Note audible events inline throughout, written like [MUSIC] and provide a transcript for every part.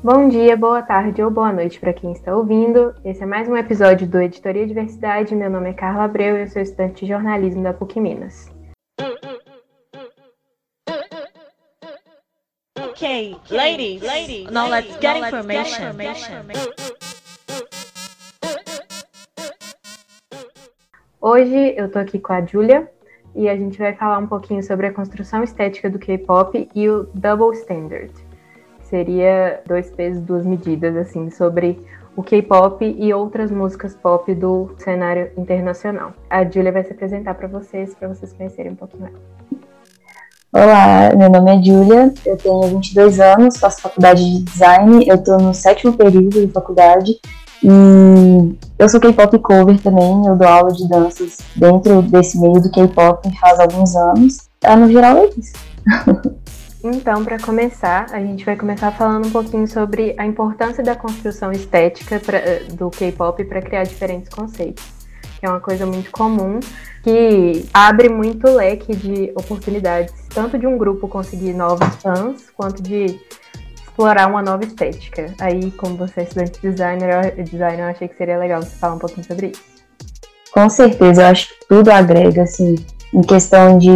Bom dia, boa tarde ou boa noite para quem está ouvindo. Esse é mais um episódio do Editoria Diversidade. Meu nome é Carla Abreu e eu sou estudante de jornalismo da PUC Minas. Okay, ladies, ladies, now let's get information. Hoje eu tô aqui com a Julia e a gente vai falar um pouquinho sobre a construção estética do K-pop e o double standard seria dois pesos, duas medidas, assim, sobre o K-pop e outras músicas pop do cenário internacional. A Julia vai se apresentar para vocês, para vocês conhecerem um pouquinho ela. Olá, meu nome é Julia, eu tenho 22 anos, faço faculdade de design, eu estou no sétimo período de faculdade e eu sou K-pop cover também, eu dou aula de danças dentro desse meio do K-pop faz alguns anos. Ah, no geral é isso. [LAUGHS] Então, para começar, a gente vai começar falando um pouquinho sobre a importância da construção estética pra, do K-pop para criar diferentes conceitos, que é uma coisa muito comum, que abre muito leque de oportunidades, tanto de um grupo conseguir novos fãs, quanto de explorar uma nova estética. Aí, como você é estudante de designer, designer, eu achei que seria legal você falar um pouquinho sobre isso. Com certeza, eu acho que tudo agrega, assim, em questão de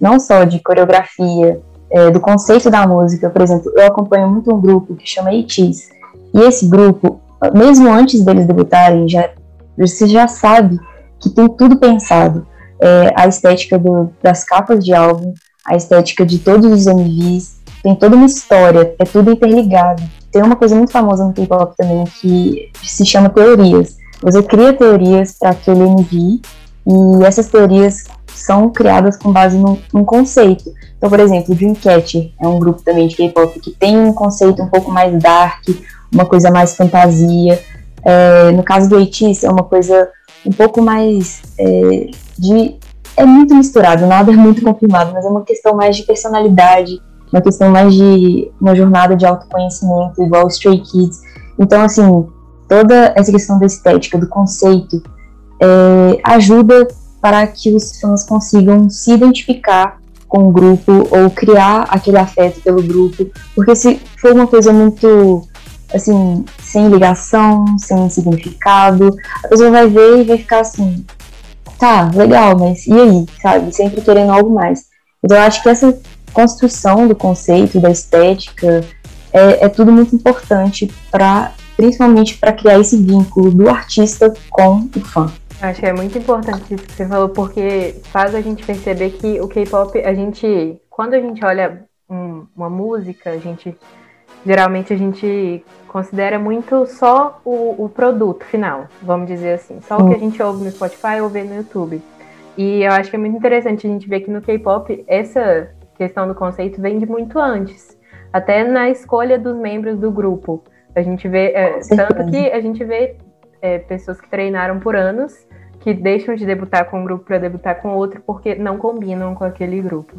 não só de coreografia, é, do conceito da música. Por exemplo, eu acompanho muito um grupo que chama ATEEZ. E esse grupo, mesmo antes deles debutarem, já, você já sabe que tem tudo pensado. É, a estética do, das capas de álbum, a estética de todos os MVs, tem toda uma história, é tudo interligado. Tem uma coisa muito famosa no K-pop também que se chama teorias. Você cria teorias para aquele MV e essas teorias são criadas com base num, num, conceito. Então, por exemplo, o Dreamcatcher é um grupo também de K-pop que tem um conceito um pouco mais dark, uma coisa mais fantasia. É, no caso do ATEEZ, é uma coisa um pouco mais é, de... É muito misturado, nada é muito confirmado, mas é uma questão mais de personalidade, uma questão mais de uma jornada de autoconhecimento, igual o Stray Kids. Então, assim, toda essa questão da estética, do conceito, é, ajuda para que os fãs consigam se identificar com o grupo ou criar aquele afeto pelo grupo, porque se for uma coisa muito assim, sem ligação, sem significado, a pessoa vai ver e vai ficar assim, tá, legal, mas e aí, sabe? Sempre querendo algo mais. Então eu acho que essa construção do conceito, da estética, é, é tudo muito importante para, principalmente para criar esse vínculo do artista com o fã. Acho que é muito importante isso que você falou, porque faz a gente perceber que o K-pop, a gente, quando a gente olha um, uma música, a gente geralmente a gente considera muito só o, o produto final, vamos dizer assim, só o que a gente ouve no Spotify ou vê no YouTube. E eu acho que é muito interessante a gente ver que no K-pop essa questão do conceito vem de muito antes, até na escolha dos membros do grupo. A gente vê, é, tanto que a gente vê é, pessoas que treinaram por anos que deixam de debutar com um grupo para debutar com outro porque não combinam com aquele grupo.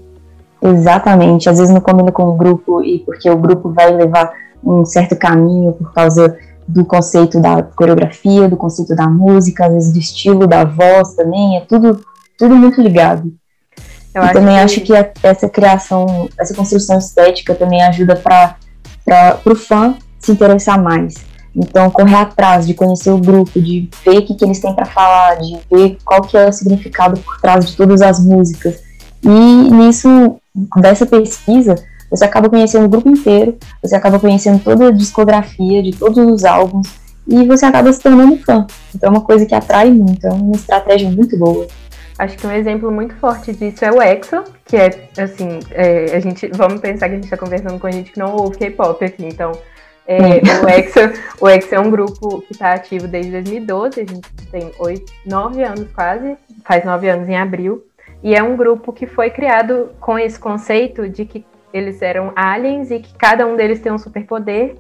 Exatamente, às vezes não combina com o grupo e porque o grupo vai levar um certo caminho por causa do conceito da coreografia, do conceito da música, às vezes do estilo da voz também, é tudo, tudo muito ligado. Eu acho também que... acho que a, essa criação, essa construção estética também ajuda para o fã se interessar mais. Então, correr atrás de conhecer o grupo, de ver o que, que eles têm para falar, de ver qual que é o significado por trás de todas as músicas. E nisso, dessa pesquisa, você acaba conhecendo o grupo inteiro, você acaba conhecendo toda a discografia de todos os álbuns e você acaba se tornando fã. Então é uma coisa que atrai muito, é uma estratégia muito boa. Acho que um exemplo muito forte disso é o EXO, que é assim, é, a gente vamos pensar que a gente está conversando com gente que não ouve K-pop aqui, então é, [LAUGHS] o, EXO, o EXO é um grupo que está ativo desde 2012, a gente tem oito, nove anos quase, faz nove anos em abril, e é um grupo que foi criado com esse conceito de que eles eram aliens e que cada um deles tem um superpoder,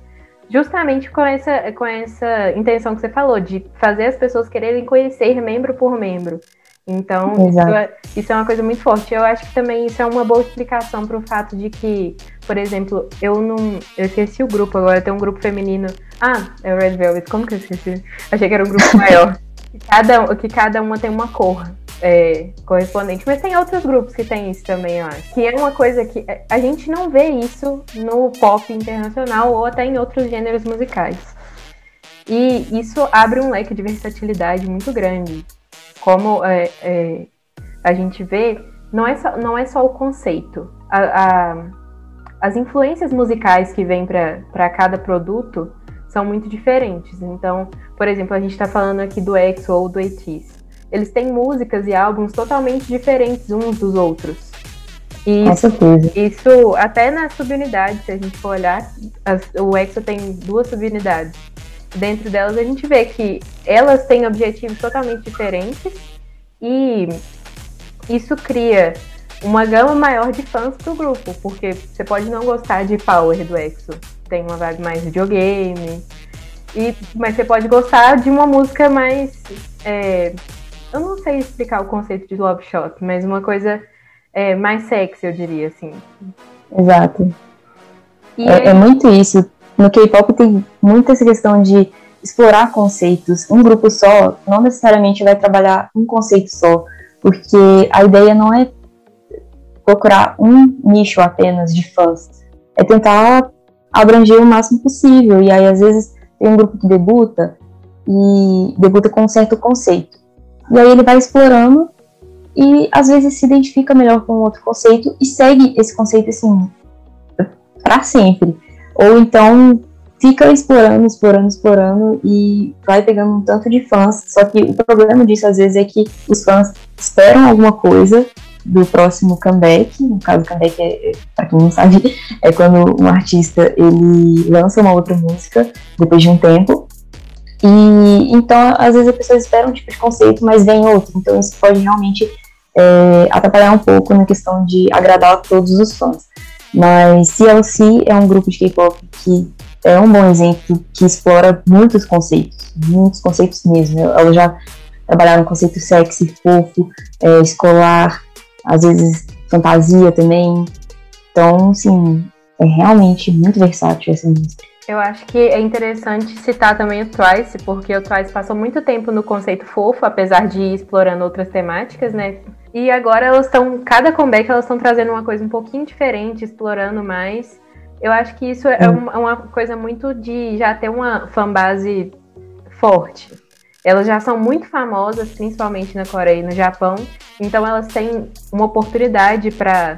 justamente com essa, com essa intenção que você falou, de fazer as pessoas quererem conhecer membro por membro. Então, isso é, isso é, uma coisa muito forte. Eu acho que também isso é uma boa explicação para o fato de que, por exemplo, eu não. Eu esqueci o grupo agora, tem um grupo feminino. Ah, é o Red Velvet. Como que eu esqueci? Achei que era um grupo [LAUGHS] maior. que, cada, que cada uma tem uma cor. é, correspondente. Mas tem outros grupos que tem isso também, acho. Que é uma coisa que a gente não vê isso no pop internacional ou até em outros gêneros musicais. E isso abre um leque de versatilidade muito grande. Como é, é, a gente vê, não é só, não é só o conceito. A, a, as influências musicais que vêm para cada produto são muito diferentes. Então, por exemplo, a gente está falando aqui do EXO ou do ATEEZ. Eles têm músicas e álbuns totalmente diferentes uns dos outros. E Com certeza. Isso, até na subunidade, se a gente for olhar, as, o EXO tem duas subunidades. Dentro delas, a gente vê que elas têm objetivos totalmente diferentes e isso cria uma gama maior de fãs pro grupo, porque você pode não gostar de Power do EXO, tem uma vibe mais videogame, e, mas você pode gostar de uma música mais. É, eu não sei explicar o conceito de Love Shot, mas uma coisa é, mais sexy, eu diria, assim. Exato. É, é, muito isso. No K-pop tem muita essa questão de explorar conceitos. Um grupo só não necessariamente vai trabalhar um conceito só, porque a ideia não é procurar um nicho apenas de fãs, é tentar abranger o máximo possível. E aí, às vezes, tem um grupo que debuta e debuta com um certo conceito. E aí ele vai explorando e às vezes se identifica melhor com outro conceito e segue esse conceito assim para sempre. Ou então fica explorando, explorando, explorando e vai pegando um tanto de fãs. Só que o problema disso às vezes é que os fãs esperam alguma coisa do próximo comeback. No caso, comeback é, para quem não sabe, [LAUGHS] é quando um artista ele lança uma outra música depois de um tempo. E então, às vezes, a pessoa espera um tipo de conceito, mas vem outro. Então, isso pode realmente é, atrapalhar um pouco na questão de agradar a todos os fãs. Mas CLC é um grupo de K-pop que é um bom exemplo, que explora muitos conceitos, muitos conceitos mesmo. Ela já trabalharam conceito sexy, fofo, é, escolar, às vezes fantasia também. Então, sim, é realmente muito versátil essa música. Eu acho que é interessante citar também o Twice, porque o Twice passou muito tempo no conceito fofo, apesar de ir explorando outras temáticas, né? E agora elas estão, cada comeback elas estão trazendo uma coisa um pouquinho diferente, explorando mais. Eu acho que isso é uma, uma coisa muito de já ter uma fanbase forte. Elas já são muito famosas, principalmente na Coreia e no Japão, então elas têm uma oportunidade para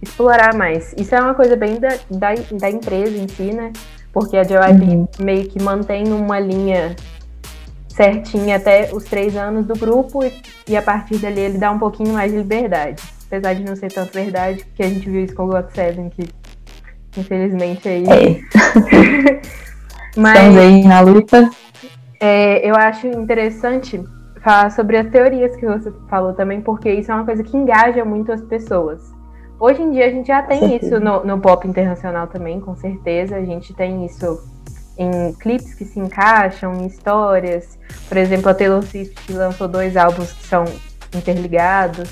explorar mais. Isso é uma coisa bem da, da, da empresa em si, né? Porque a JYP uhum. meio que mantém uma linha certinha até os três anos do grupo e, e, a partir dali ele dá um pouquinho mais de liberdade. Apesar de não ser tanto verdade, porque a gente viu isso com o GOT7, que infelizmente aí. É. [LAUGHS] Mas, Estamos aí na luta. É, eu acho interessante falar sobre as teorias que você falou também, porque isso é uma coisa que engaja muito as pessoas. Hoje em dia a gente já tem isso no, no, pop internacional também, com certeza. A gente tem isso em clipes que se encaixam, em histórias. Por exemplo, a Taylor Swift lançou dois álbuns que são interligados.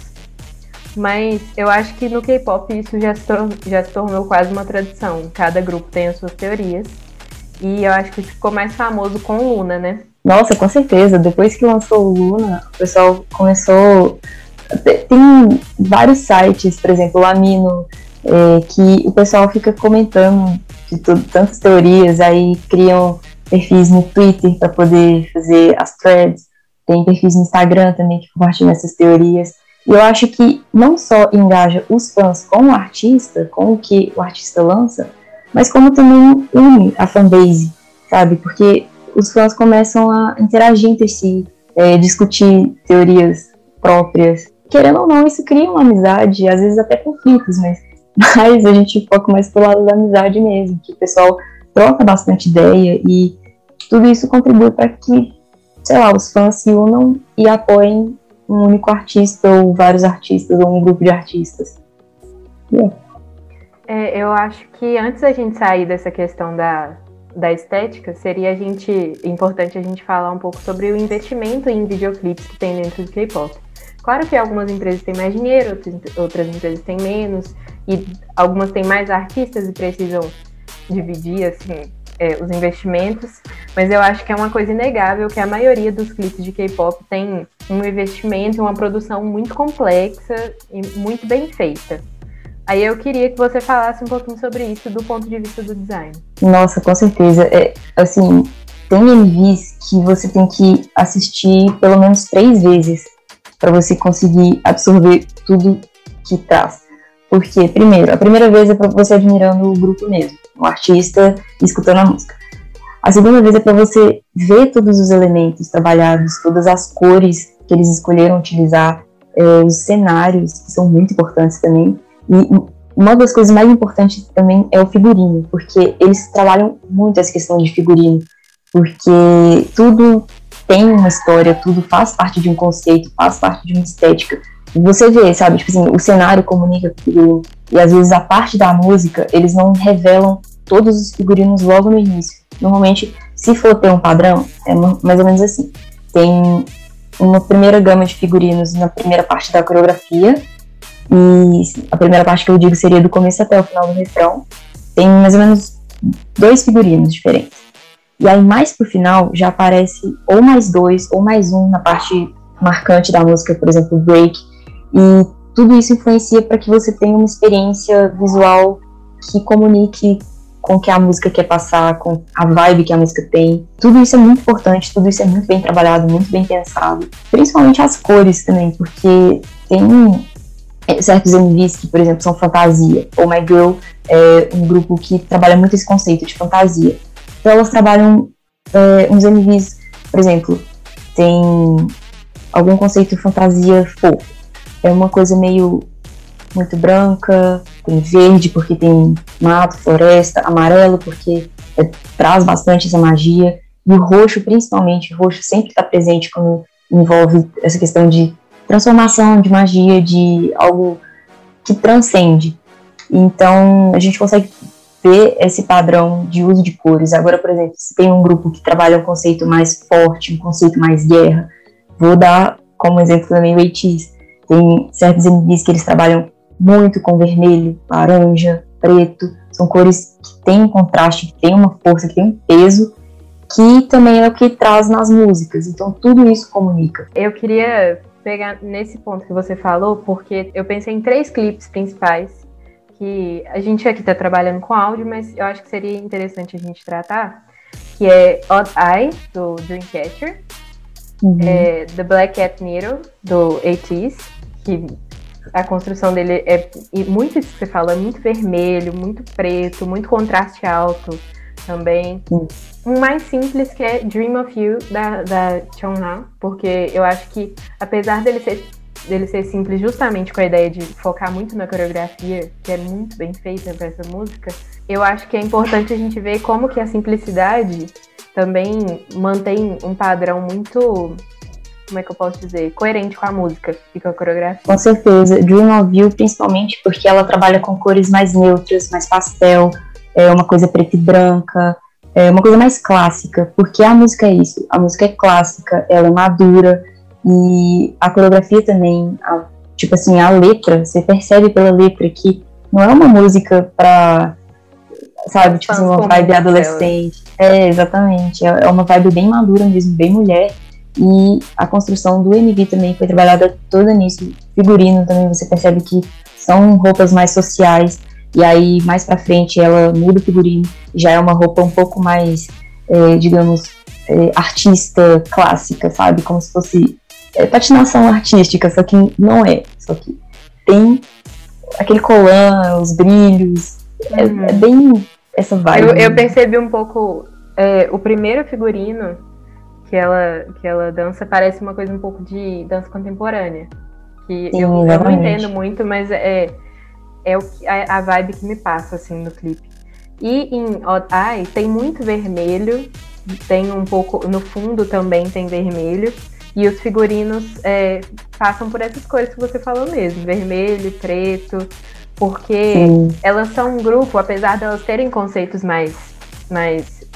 Mas eu acho que no K-pop isso já se, já se tornou quase uma tradição. Cada grupo tem as suas teorias. E eu acho que ficou mais famoso com Luna, né? Nossa, com certeza. Depois que lançou Luna, o pessoal começou. Tem vários sites, por exemplo, o Amino, é, que o pessoal fica comentando de tudo, tantas teorias, aí criam perfis no Twitter para poder fazer as threads, tem perfis no Instagram também que compartilham essas teorias. E eu acho que não só engaja os fãs com o artista, com o que o artista lança, mas como também une a fanbase, sabe? Porque os fãs começam a interagir entre si, é, discutir teorias próprias. Querendo ou não, isso cria uma amizade, às vezes até conflitos, mas, mas a gente foca mais pro lado da amizade mesmo, que o pessoal troca bastante ideia e tudo isso contribui para que, sei lá, os fãs se unam e apoiem um único artista ou vários artistas ou um grupo de artistas. Yeah. É, eu acho que antes da gente sair dessa questão da, da estética, seria a gente importante a gente falar um pouco sobre o investimento em videoclipes que tem dentro do K-pop. Claro que algumas empresas têm mais dinheiro, outras, outras empresas têm menos, e algumas têm mais artistas e precisam dividir assim é, os investimentos, mas eu acho que é uma coisa inegável que a maioria dos clipes de K-pop tem um investimento, uma produção muito complexa e muito bem feita. Aí eu queria que você falasse um pouquinho sobre isso do ponto de vista do design. Nossa, com certeza. É, assim, tem MVs que você tem que assistir pelo menos três vezes para você conseguir absorver tudo que traz. Porque, primeiro, a primeira vez é para você admirando o grupo mesmo, o artista escutando a música. A segunda vez é para você ver todos os elementos trabalhados, todas as cores que eles escolheram utilizar, é, os cenários, que são muito importantes também. E uma das coisas mais importantes também é o figurino, porque eles trabalham muito essa questão de figurino, porque tudo tem uma história, tudo faz parte de um conceito, faz parte de uma estética. Você vê, sabe, tipo assim, o cenário comunica com e às vezes a parte da música, eles não revelam todos os figurinos logo no início. Normalmente, se for ter um padrão, é mais ou menos assim. Tem uma primeira gama de figurinos na primeira parte da coreografia, e a primeira parte que eu digo seria do começo até o final do refrão. Tem mais ou menos dois figurinos diferentes. E aí, mais pro final, já aparece ou mais dois, ou mais um na parte marcante da música, por exemplo, break. E tudo isso influencia para que você tenha uma experiência visual que comunique com o que a música quer passar, com a vibe que a música tem. Tudo isso é muito importante, tudo isso é muito bem trabalhado, muito bem pensado. Principalmente as cores também, porque tem é, certos MVs que, por exemplo, são fantasia. Ou My Girl é um grupo que trabalha muito esse conceito de fantasia. Então elas trabalham é, uns MVs, por exemplo, tem algum conceito de fantasia fofo. É uma coisa meio muito branca, tem verde porque tem mato, floresta, amarelo porque é, traz bastante essa magia, e o roxo principalmente, o roxo sempre está presente quando envolve essa questão de transformação, de magia, de algo que transcende. Então, a gente consegue ver esse padrão de uso de cores. Agora, por exemplo, se tem um grupo que trabalha um conceito mais forte, um conceito mais guerra, vou dar como exemplo também o ATs. Tem certos MVs que eles trabalham muito com vermelho, laranja, preto. São cores que têm um contraste, que têm uma força, que têm um peso, que também é o que traz nas músicas. Então, tudo isso comunica. Eu queria pegar nesse ponto que você falou, porque eu pensei em três clipes principais que a gente aqui está trabalhando com áudio, mas eu acho que seria interessante a gente tratar, que é Odd Eye, do Dreamcatcher, uhum. é The Black Cat Needle, do ATEEZ, que a construção dele é muito isso que você fala, é muito vermelho, muito preto, muito contraste alto também. Uhum um mais simples que é Dream of You, da, da Chonha, porque eu acho que, apesar dele ser, dele ser simples justamente com a ideia de focar muito na coreografia, que é muito bem feita para essa música, eu acho que é importante a gente ver como que a simplicidade também mantém um padrão muito como é que eu posso dizer, coerente com a música e com a coreografia. Com certeza. Dream of You, principalmente porque ela trabalha com cores mais neutras, mais pastel, é uma coisa preta e branca, é uma coisa mais clássica, porque a música é isso, a música é clássica, ela é madura, e a coreografia também, a, tipo assim, a letra, você percebe pela letra que não é uma música pra, sabe, tipo assim, uma vibe adolescente. É, exatamente, é, é uma vibe bem madura mesmo, bem mulher, e a construção do MV também foi trabalhada toda nisso, figurino também, você percebe que são roupas mais sociais, e aí, mais pra frente, ela muda o figurino, já é uma roupa um pouco mais, é, digamos, é, artista clássica, sabe? Como se fosse é, patinação artística, só que não é. Só que tem aquele colan, os brilhos, é, uhum. é, bem essa vibe. Eu, eu percebi um pouco, é, o primeiro figurino que ela, que ela dança parece uma coisa um pouco de dança contemporânea. Que Sim, eu, eu, não entendo muito, mas é é o a, a vibe que me passa, assim, no clipe. E em Odd Eye tem muito vermelho, tem um pouco, no fundo também tem vermelho, e os figurinos é, passam por essas cores que você falou mesmo, vermelho, preto, porque Sim. elas são um grupo, apesar de elas terem conceitos mais, mais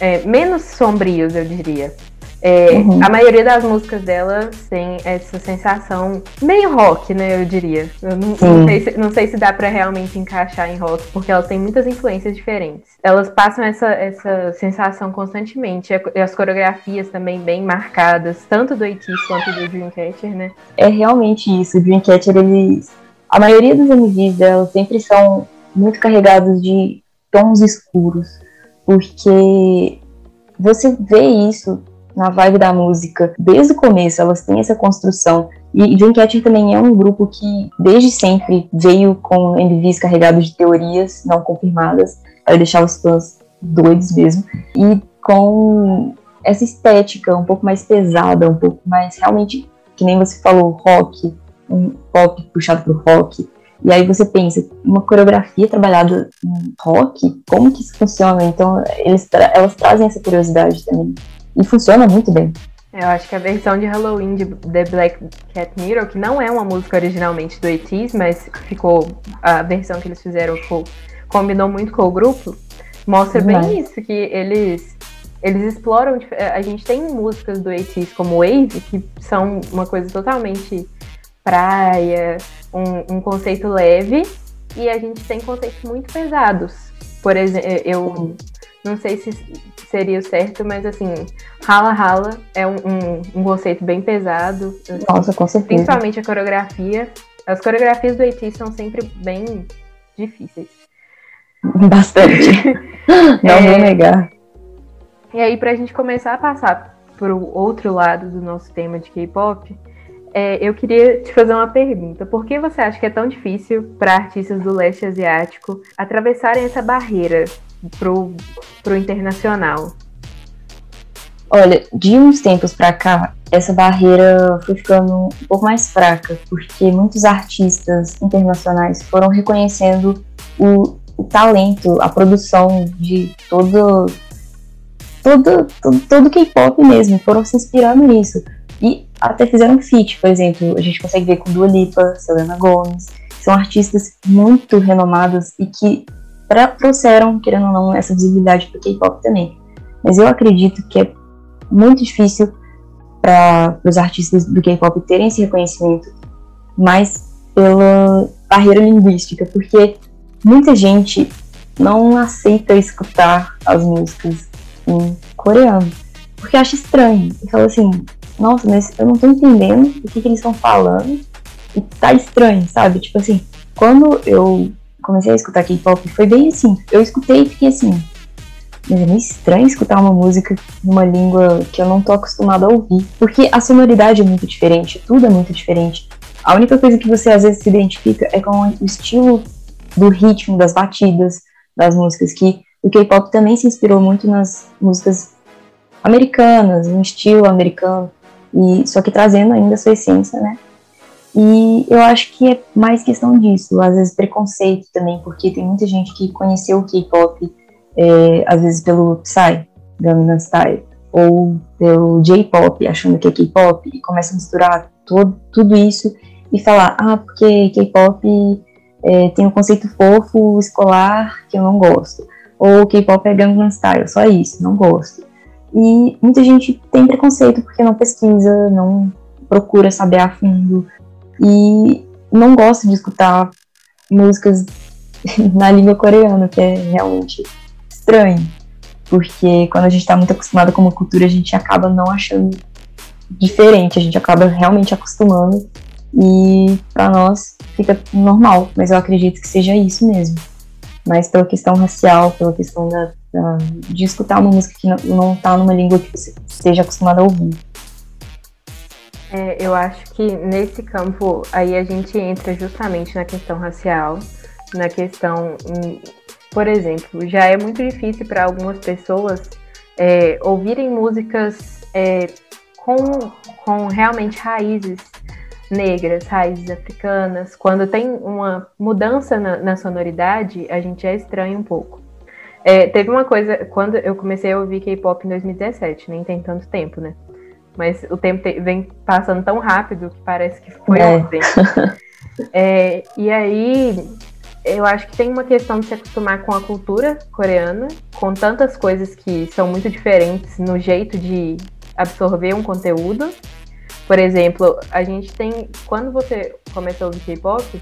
é, menos sombrios, eu diria. É, uhum. A maioria das músicas dela tem essa sensação meio rock, né? Eu diria. Eu não, não sei, se, não sei se dá para realmente encaixar em rock, porque elas têm muitas influências diferentes. Elas passam essa, essa sensação constantemente. E as coreografias também bem marcadas, tanto do ATEEZ quanto do Dreamcatcher, né? É realmente isso. O Dreamcatcher, eles. A maioria dos MVs delas sempre são muito carregados de tons escuros, porque você vê isso na vibe da música desde o começo, elas têm essa construção. E Dreamcatcher também é um grupo que desde sempre veio com MVs carregados de teorias não confirmadas, para deixar os fãs doidos mesmo, e com essa estética um pouco mais pesada, um pouco mais realmente, que nem você falou, rock, um pop puxado pro rock. E aí você pensa, uma coreografia trabalhada em rock, como que isso funciona? Então eles tra elas trazem essa curiosidade também. E funciona muito bem. Eu acho que a versão de Halloween de The Black Cat Mirror, que não é uma música originalmente do ATEEZ, mas ficou a versão que eles fizeram ficou, combinou muito com o grupo, mostra bem isso, que eles eles exploram. A gente tem músicas do ATEEZ como Wave, que são uma coisa totalmente praia, um, um conceito leve, e a gente tem conceitos muito pesados. Por exemplo, eu não sei se seria o certo, mas assim, rala rala é um, um, um conceito bem pesado. Nossa, com certeza. Principalmente a coreografia. As coreografias do AT são sempre bem difíceis. Bastante. [LAUGHS] Não é, vou negar. E aí, pra gente começar a passar pro outro lado do nosso tema de K-pop, é, eu queria te fazer uma pergunta. Por que você acha que é tão difícil para artistas do leste asiático atravessarem essa barreira pro, pro internacional? Olha, de uns tempos para cá, essa barreira foi ficando um pouco mais fraca, porque muitos artistas internacionais foram reconhecendo o, o talento, a produção de todo todo, todo, todo K-pop mesmo, foram se inspirando nisso. E até fizeram feat, por exemplo, a gente consegue ver com Dua Lipa, Selena Gomez, são artistas muito renomados e que trouxeram, querendo ou não, essa visibilidade para o K-pop também. Mas eu acredito que é muito difícil para os artistas do K-pop terem esse reconhecimento, mas pela barreira linguística, porque muita gente não aceita escutar as músicas em coreano, porque acha estranho. E fala assim, nossa, mas eu não tô entendendo o que, que eles estão falando e tá estranho, sabe? Tipo assim, quando eu comecei a escutar K-pop, foi bem assim. Eu escutei e fiquei assim. Mas é meio estranho escutar uma música numa língua que eu não tô acostumada a ouvir. Porque a sonoridade é muito diferente, tudo é muito diferente. A única coisa que você às vezes se identifica é com o estilo do ritmo, das batidas das músicas, que o K-pop também se inspirou muito nas músicas americanas, no estilo americano, e só que trazendo ainda a sua essência, né? E eu acho que é mais questão disso, às vezes preconceito também, porque tem muita gente que conheceu o K-pop, é, às vezes pelo Psy, Gangnam Style, ou pelo J-pop, achando que é K-pop, e começa a misturar todo, tudo isso e falar, ah, porque K-pop é, tem um conceito fofo, escolar, que eu não gosto. Ou K-pop é Gangnam Style, só isso, não gosto. E muita gente tem preconceito porque não pesquisa, não procura saber a fundo, e não gosto de escutar músicas [LAUGHS] na língua coreana, que é realmente estranho. Porque quando a gente está muito acostumado com uma cultura, a gente acaba não achando diferente, a gente acaba realmente acostumando e para nós fica normal, mas eu acredito que seja isso mesmo. Mas pela questão racial, pela questão da de escutar uma música que não, não tá numa língua que você esteja acostumado a ouvir. É, eu acho que nesse campo aí a gente entra justamente na questão racial, na questão, hum, por exemplo, já é muito difícil para algumas pessoas é, ouvirem músicas é, com, com realmente raízes negras, raízes africanas. Quando tem uma mudança na, na sonoridade, a gente já estranha um pouco. É, teve uma coisa, quando eu comecei a ouvir K-pop em 2017, nem tem tanto tempo, né? mas o tempo te, vem passando tão rápido que parece que foi é. ontem. [LAUGHS] é, e aí, eu acho que tem uma questão de se acostumar com a cultura coreana, com tantas coisas que são muito diferentes no jeito de absorver um conteúdo. Por exemplo, a gente tem. Quando você começa a ouvir K-pop,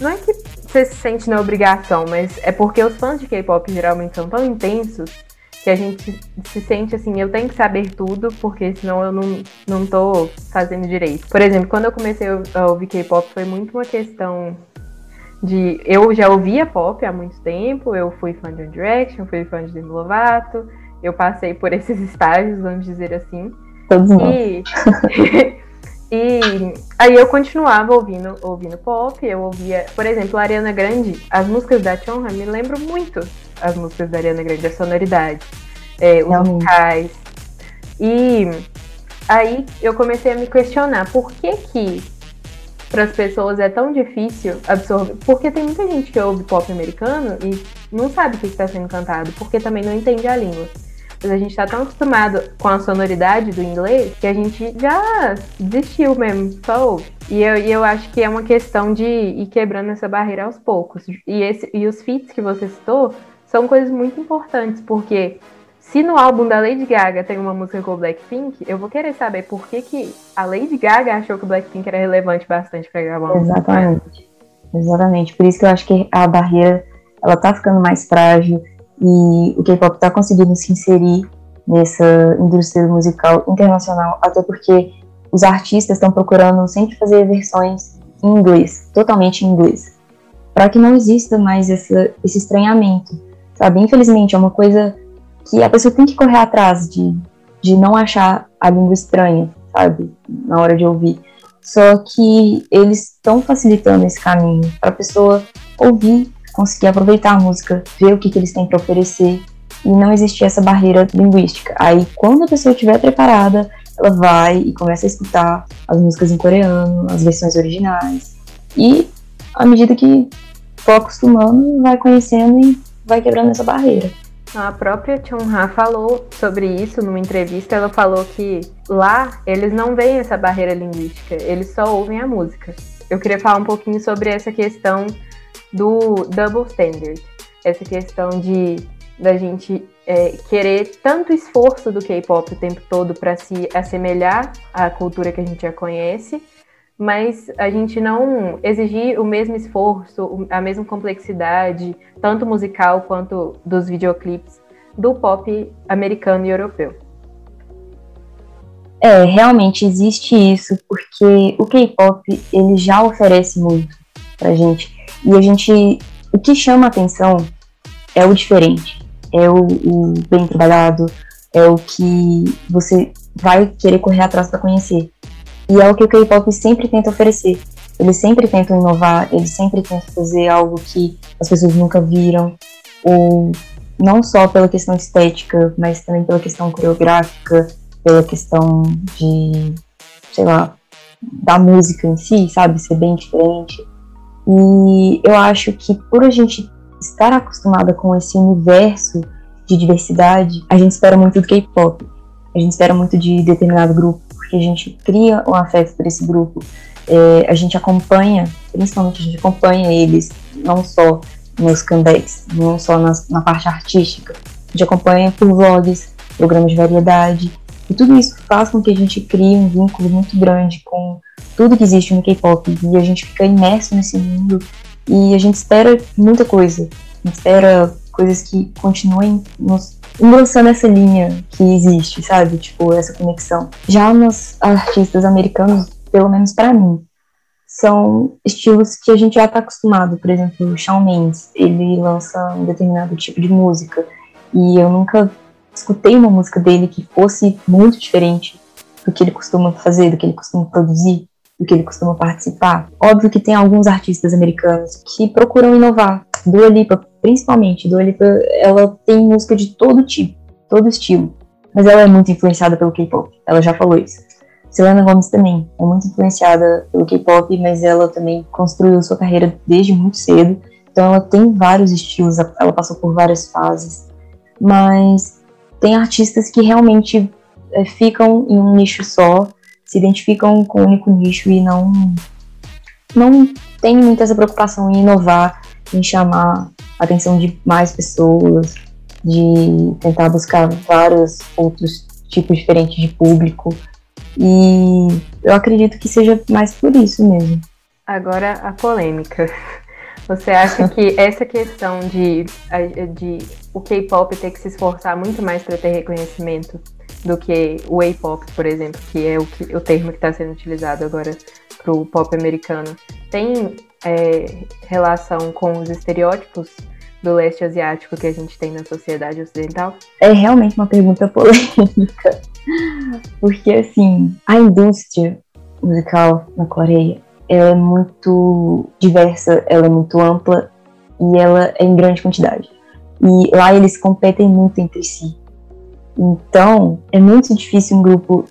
não é que você se sente na obrigação, mas é porque os fãs de K-pop geralmente são tão intensos que a gente se sente assim, eu tenho que saber tudo, porque senão eu não, não tô fazendo direito. Por exemplo, quando eu comecei a ouvir K-pop, foi muito uma questão de. Eu já ouvia pop há muito tempo, eu fui fã de One Direction, fui fã de Demi Lovato, eu passei por esses [LAUGHS] estágios, vamos dizer assim. Todos e, [LAUGHS] e aí eu continuava ouvindo, ouvindo pop, eu ouvia, por exemplo, a Ariana Grande, as músicas da Chonra me lembram muito as músicas da Ariana Grande, a sonoridade, é, os vocais. E aí eu comecei a me questionar por que que para as pessoas é tão difícil absorver. Porque tem muita gente que ouve pop americano e não sabe o que está sendo cantado, porque também não entende a língua. Mas a gente está tão acostumado com a sonoridade do inglês que a gente já desistiu mesmo, só ouve. E eu, e eu acho que é uma questão de ir quebrando essa barreira aos poucos. E, esse, e os feats que você citou são coisas muito importantes, porque se no álbum da Lady Gaga tem uma música com o Blackpink, eu vou querer saber por que, que a Lady Gaga achou que o Blackpink era relevante bastante para gravar uma Exatamente. Exatamente. Por isso que eu acho que a barreira ela tá ficando mais frágil e o K-pop tá conseguindo se inserir nessa indústria musical internacional, até porque os artistas estão procurando sempre fazer versões em inglês, totalmente em inglês, para que não exista mais essa, esse estranhamento, sabe? Infelizmente é uma coisa que a pessoa tem que correr atrás de, de não achar a língua estranha, sabe, na hora de ouvir. Só que eles estão facilitando esse caminho para a pessoa ouvir, conseguir aproveitar a música, ver o que, que eles têm para oferecer e não existir essa barreira linguística. Aí, quando a pessoa estiver preparada, ela vai e começa a escutar as músicas em coreano, as versões originais. E à medida que for acostumando, vai conhecendo e vai quebrando essa barreira. A própria Chun-Ha falou sobre isso numa entrevista. Ela falou que lá eles não veem essa barreira linguística, eles só ouvem a música. Eu queria falar um pouquinho sobre essa questão do double standard, essa questão de da gente é, querer tanto esforço do K-pop o tempo todo para se assemelhar à cultura que a gente já conhece, mas a gente não exigir o mesmo esforço, a mesma complexidade, tanto musical quanto dos videoclipes, do pop americano e europeu. É, realmente existe isso, porque o K-pop ele já oferece muito pra gente. E a gente, o que chama atenção é o diferente, é o, o bem trabalhado, é o que você vai querer correr atrás para conhecer. E é o que o K-pop sempre tenta oferecer. Eles sempre tentam inovar, eles sempre tentam fazer algo que as pessoas nunca viram, ou não só pela questão estética, mas também pela questão coreográfica, pela questão de, sei lá, da música em si, sabe, ser bem diferente. E eu acho que por a gente estar acostumada com esse universo de diversidade, a gente espera muito do K-pop. A gente espera muito de determinado grupo, porque a gente cria um afeto por esse grupo. É, a gente acompanha, principalmente a gente acompanha eles, não só nos comebacks, não só nas, na parte artística, a gente acompanha por vlogs, programas de variedade, e tudo isso faz com que a gente crie um vínculo muito grande com tudo que existe no K-pop, e a gente fica imerso nesse mundo, e a gente espera muita coisa, a gente espera coisas que continuem nos engrossando essa linha que existe, sabe? Tipo, essa conexão. Já nos artistas americanos, pelo menos para mim, são estilos que a gente já está acostumado. Por exemplo, o Shawn Mendes, ele lança um determinado tipo de música e eu nunca escutei uma música dele que fosse muito diferente do que ele costuma fazer, do que ele costuma produzir, do que ele costuma participar. Óbvio que tem alguns artistas americanos que procuram inovar. Dua Lipa principalmente, Dua Lipa, ela tem música de todo tipo, todo estilo, mas ela é muito influenciada pelo K-pop, ela já falou isso. Selena Gomez também é muito influenciada pelo K-pop, mas ela também construiu sua carreira desde muito cedo, então ela tem vários estilos, ela passou por várias fases, mas tem artistas que realmente é, ficam em um nicho só, se identificam com um único nicho e não não tem muita essa preocupação em inovar, em chamar a atenção de mais pessoas, de tentar buscar vários outros tipo diferente de público. E eu acredito que seja mais por isso mesmo. Agora a polêmica. Você acha que essa questão de, de o K-pop ter que se esforçar muito mais para ter reconhecimento do que o A-pop, por exemplo, que é o, que, o termo que está sendo utilizado agora para o pop americano, tem é, relação com os estereótipos do leste asiático que a gente tem na sociedade ocidental? É realmente uma pergunta polêmica, [LAUGHS] porque assim, a indústria musical na Coreia ela é muito diversa, ela é muito ampla e ela é em grande quantidade. E lá eles competem muito entre si. Então, é muito difícil um grupo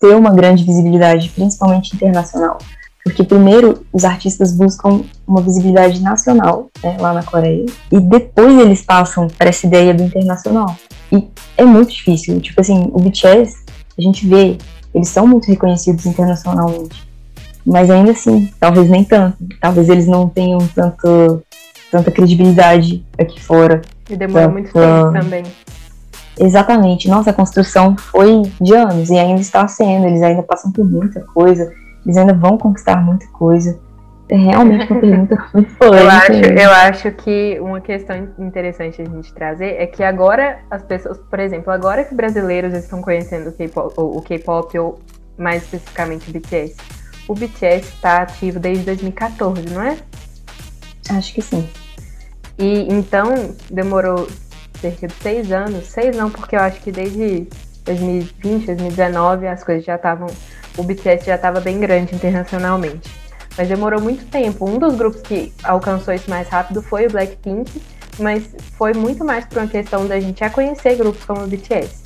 ter uma grande visibilidade, principalmente internacional. Porque primeiro os artistas buscam uma visibilidade nacional né, lá na Coreia e depois eles passam para essa ideia do internacional. E é muito difícil. Tipo assim, o BTS, a gente vê, eles são muito reconhecidos internacionalmente. Mas ainda assim, talvez nem tanto. Talvez eles não tenham tanto, tanta credibilidade aqui fora. E demora muito tempo também. Exatamente. Nossa, a construção foi de anos e ainda está sendo. Eles ainda passam por muita coisa eles ainda vão conquistar muita coisa. É realmente uma pergunta [LAUGHS] muito polêmica. Eu acho, eu acho que uma questão interessante a gente trazer é que agora as pessoas, por exemplo, agora que brasileiros estão conhecendo o K-pop, ou mais especificamente o BTS, o BTS está ativo desde 2014, não é? Acho que sim. E então demorou cerca de seis anos, seis não, porque eu acho que desde 2020, 2019 as coisas já estavam o BTS já estava bem grande internacionalmente. Mas demorou muito tempo. Um dos grupos que alcançou isso mais rápido foi o Blackpink, mas foi muito mais por uma questão da gente já conhecer grupos como o BTS.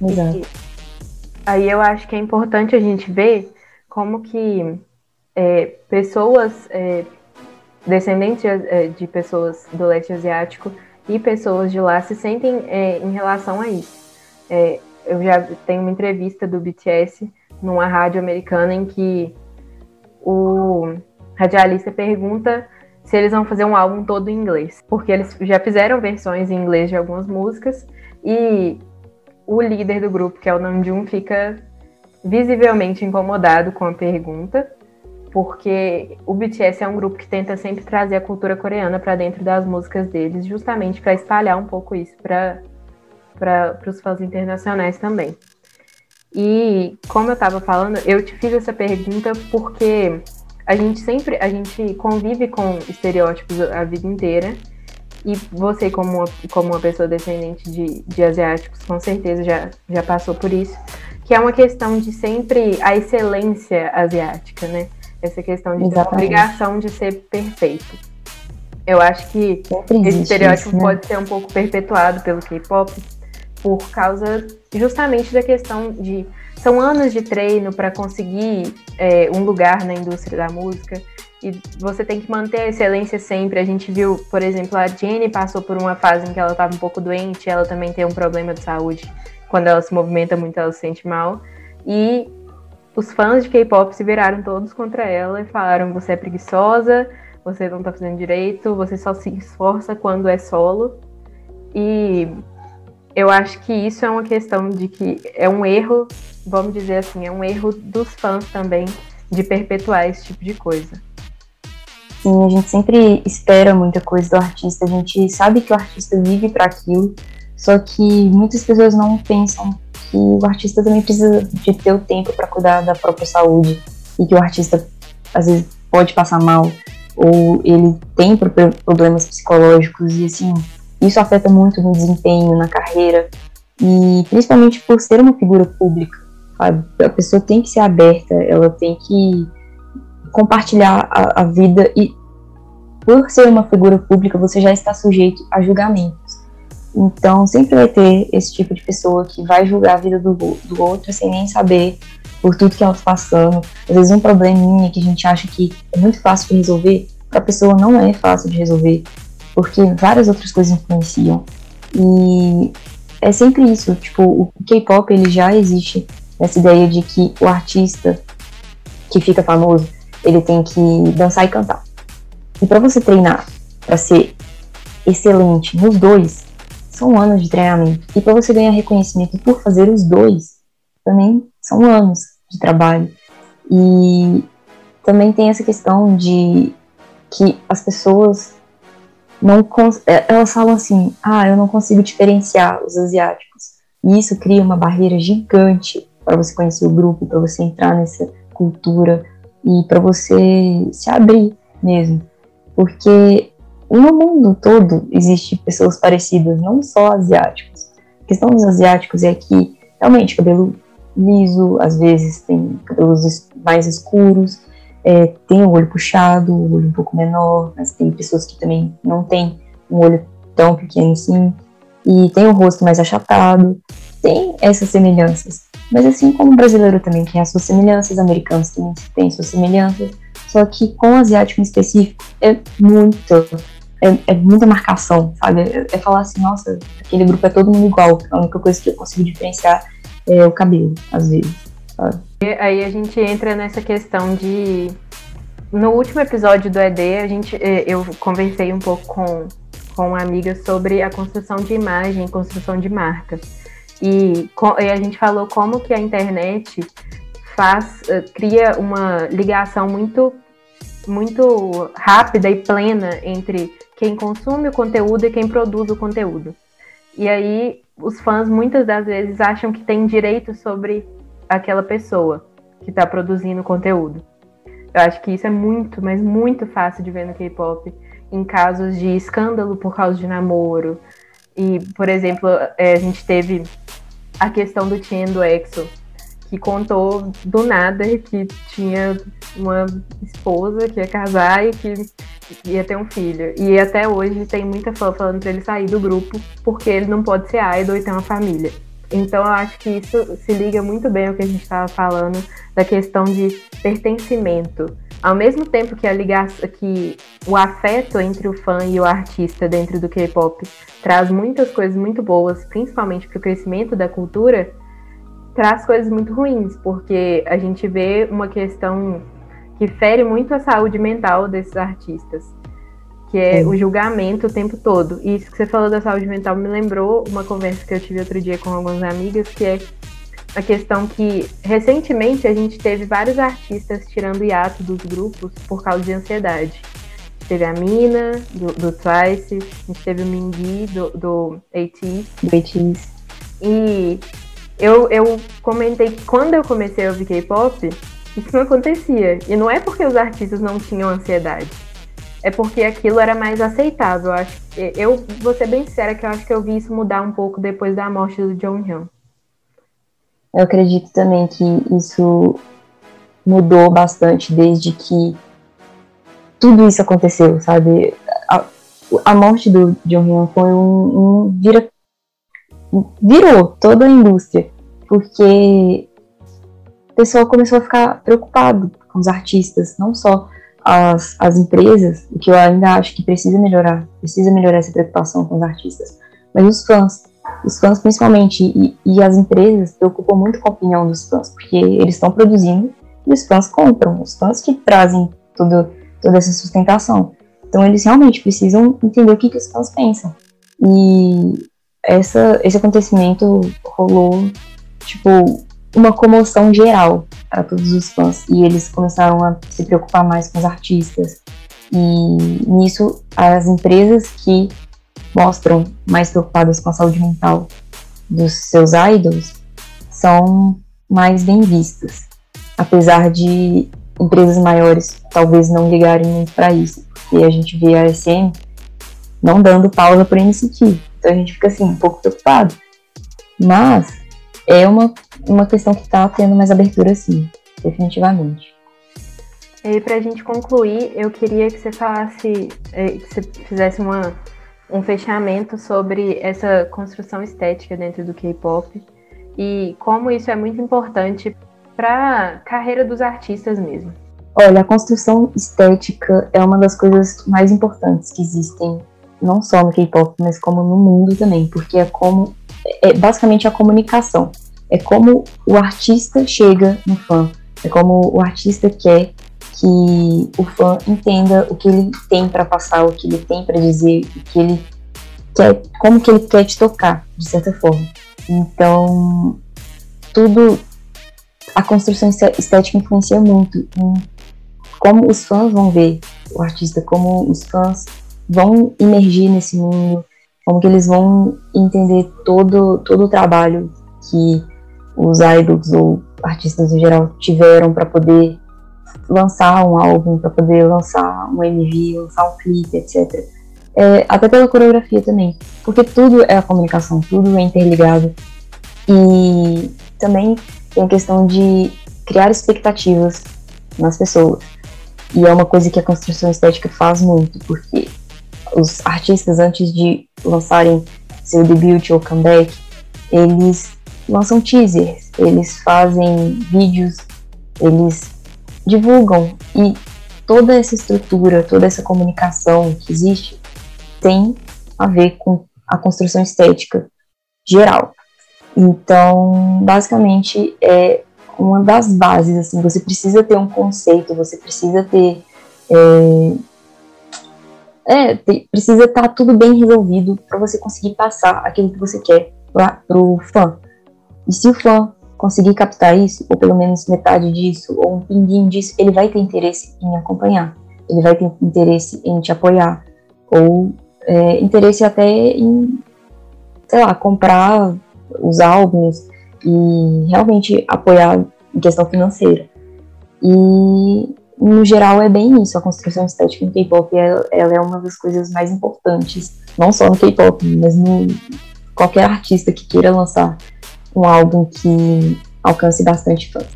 Exato. E aí eu acho que é importante a gente ver como que é, pessoas é, descendentes de, é, de, pessoas do leste asiático e pessoas de lá se sentem é, em relação a isso. É, eu já tenho uma entrevista do BTS numa rádio americana em que o radialista pergunta se eles vão fazer um álbum todo em inglês, porque eles já fizeram versões em inglês de algumas músicas e o líder do grupo, que é o Namjoon, fica visivelmente incomodado com a pergunta, porque o BTS é um grupo que tenta sempre trazer a cultura coreana para dentro das músicas deles, justamente para espalhar um pouco isso para os fãs internacionais também. E como eu estava falando, eu te fiz essa pergunta porque a gente sempre, a gente convive com estereótipos a vida inteira. E você, como uma, como uma pessoa descendente de, de asiáticos, com certeza já, já passou por isso. Que é uma questão de sempre a excelência asiática, né? Essa questão de ter obrigação de ser perfeito. Eu acho que esse estereótipo isso, né? pode ser um pouco perpetuado pelo K-pop, por causa justamente da questão de são anos de treino para conseguir é, um lugar na indústria da música e você tem que manter a excelência sempre. A gente viu, por exemplo, a Jenny passou por uma fase em que ela estava um pouco doente, ela também tem um problema de saúde. Quando ela se movimenta muito, ela se sente mal. E os fãs de K-pop se viraram todos contra ela e falaram: você é preguiçosa, você não está fazendo direito, você só se esforça quando é solo. E eu acho que isso é uma questão de que é um erro, vamos dizer assim, é um erro dos fãs também de perpetuar esse tipo de coisa. Sim, a gente sempre espera muita coisa do artista, a gente sabe que o artista vive para aquilo, só que muitas pessoas não pensam que o artista também precisa de ter o tempo para cuidar da própria saúde e que o artista às vezes pode passar mal ou ele tem problemas psicológicos e assim isso afeta muito no desempenho, na carreira, e principalmente por ser uma figura pública. Sabe? A pessoa tem que ser aberta, ela tem que compartilhar a, a vida e por ser uma figura pública, você já está sujeito a julgamentos. Então, sempre vai ter esse tipo de pessoa que vai julgar a vida do, do outro sem nem saber por tudo que ela está passando. Às vezes, um probleminha que a gente acha que é muito fácil de resolver, para a pessoa não é fácil de resolver porque várias outras coisas influenciam. E é sempre isso, tipo, o K-pop ele já existe nessa ideia de que o artista que fica famoso, ele tem que dançar e cantar. E para você treinar para ser excelente nos dois, são anos de treinamento. E para você ganhar reconhecimento por fazer os dois, também são anos de trabalho. E também tem essa questão de que as pessoas não é, elas falam assim, ah, eu não consigo diferenciar os asiáticos. E isso cria uma barreira gigante para você conhecer o grupo, para você entrar nessa cultura e para você se abrir mesmo. Porque no mundo todo existe pessoas parecidas, não só asiáticos. A questão dos asiáticos é que realmente cabelo liso, às vezes tem cabelos mais escuros, é, tem o olho puxado, o olho um pouco menor, mas tem pessoas que também não tem um olho tão pequeno assim, e tem o rosto mais achatado, tem essas semelhanças. Mas assim como o brasileiro também tem as suas semelhanças, americanos também têm suas semelhanças, só que com o asiático em específico é muito, é, é muita marcação, sabe? É, é, falar assim, nossa, aquele grupo é todo mundo igual, a única coisa que eu consigo diferenciar é o cabelo, às vezes, sabe? Aí a gente entra nessa questão de. No último episódio do ED, a gente, eh, eu conversei um pouco com, com uma amiga sobre a construção de imagem, construção de marca. E, e a gente falou como que a internet faz, eh, cria uma ligação muito, muito rápida e plena entre quem consome o conteúdo e quem produz o conteúdo. E aí os fãs muitas das vezes acham que tem direito sobre aquela pessoa que está produzindo conteúdo. Eu acho que isso é muito, mas muito fácil de ver no K-pop em casos de escândalo por causa de namoro. E, por exemplo, é, a gente teve a questão do Tien do EXO, que contou do nada que tinha uma esposa que ia casar e que ia ter um filho. E até hoje tem muita fã falando pra ele sair do grupo porque ele não pode ser idol e ter uma família. Então eu acho que isso se liga muito bem ao que a gente estava falando da questão de pertencimento. Ao mesmo tempo que a ligação, que o afeto entre o fã e o artista dentro do K-pop traz muitas coisas muito boas, principalmente para o crescimento da cultura, traz coisas muito ruins, porque a gente vê uma questão que fere muito a saúde mental desses artistas que é Sim. o julgamento o tempo todo. E isso que você falou da saúde mental me lembrou uma conversa que eu tive outro dia com algumas amigas, que é a questão que recentemente a gente teve vários artistas tirando hiato dos grupos por causa de ansiedade. Teve a Mina, do, do Twice, a gente teve o Mingy, do, do ATEEZ. Do ATEEZ. E eu, eu comentei que quando eu comecei a ouvir K-pop, isso não acontecia. E não é porque os artistas não tinham ansiedade é porque aquilo era mais aceitável. Eu, acho, eu vou ser bem sincera que eu acho que eu vi isso mudar um pouco depois da morte do John Hyun. Eu acredito também que isso mudou bastante desde que tudo isso aconteceu, sabe? A, a morte do John Hyun foi um, um vira, virou toda a indústria, porque o pessoal começou a ficar preocupado com os artistas, não só as, as empresas, o que eu ainda acho que precisa melhorar, precisa melhorar essa preocupação com os artistas, mas os fãs, os fãs principalmente, e, e as empresas preocupam muito com a opinião dos fãs, porque eles estão produzindo e os fãs compram, os fãs que trazem tudo, toda essa sustentação. Então eles realmente precisam entender o que, que os fãs pensam. E essa, esse acontecimento rolou, tipo, uma comoção geral para todos os fãs. E eles começaram a se preocupar mais com os artistas. E nisso as empresas que mostram mais preocupadas com a saúde mental dos seus idols são mais bem vistas, apesar de empresas maiores talvez não ligarem muito para isso, porque a gente vê a SM não dando pausa para NCT, então a gente fica assim um pouco preocupado, mas é uma, uma questão que está tendo mais abertura, sim, definitivamente. E para a gente concluir, eu queria que você falasse, é, que você fizesse uma, um fechamento sobre essa construção estética dentro do K-pop e como isso é muito importante para a carreira dos artistas mesmo. Olha, a construção estética é uma das coisas mais importantes que existem, não só no K-pop, mas como no mundo também, porque é como é basicamente a comunicação. É como o artista chega no fã. É como o artista quer que o fã entenda o que ele tem para passar, o que ele tem para dizer, o que ele quer, como que ele quer te tocar, de certa forma. Então, tudo, a construção estética influencia muito em como os fãs vão ver o artista, como os fãs vão emergir nesse mundo, como que eles vão entender todo, todo o trabalho que os idols ou artistas em geral tiveram para poder lançar um álbum, para poder lançar um MV, lançar um clipe, etc. É, até pela coreografia também, porque tudo é a comunicação, tudo é interligado. E também tem a questão de criar expectativas nas pessoas. E é uma coisa que a construção estética faz muito, porque os artistas, antes de lançarem seu debut ou comeback, eles lançam teasers, eles fazem vídeos, eles divulgam e toda essa estrutura, toda essa comunicação que existe tem a ver com a construção estética geral. Então, basicamente, é uma das bases, assim, você precisa ter um conceito, você precisa ter é, é, precisa estar tá tudo bem resolvido para você conseguir passar aquilo que você quer para o fã. E se o fã conseguir captar isso, ou pelo menos metade disso, ou um pinguinho disso, ele vai ter interesse em acompanhar, ele vai ter interesse em te apoiar, ou é, interesse até em, sei lá, comprar os álbuns e realmente apoiar em questão financeira. E no geral é bem isso, a construção estética em K-pop ela, ela é uma das coisas mais importantes, não só no K-pop, mas no qualquer artista que queira lançar um álbum que alcance bastante fãs.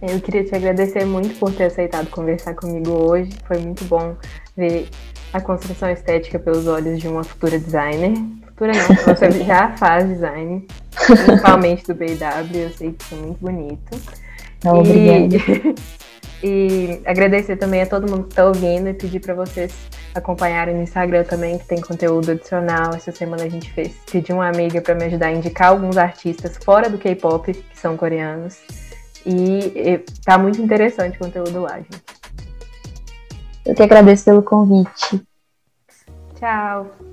Eu queria te agradecer muito por ter aceitado conversar comigo hoje. Foi muito bom ver a construção estética pelos olhos de uma futura designer. Futura não, você [LAUGHS] já faz design, principalmente do BW, eu sei que isso é muito bonito. Não, obrigada. [LAUGHS] E agradecer também a todo mundo que está ouvindo e pedir para vocês acompanharem no Instagram também, que tem conteúdo adicional. Essa semana a gente fez, pedi uma amiga para me ajudar a indicar alguns artistas fora do K-pop, que são coreanos. E, e tá muito interessante o conteúdo lá, gente. Eu que agradeço pelo convite. Tchau.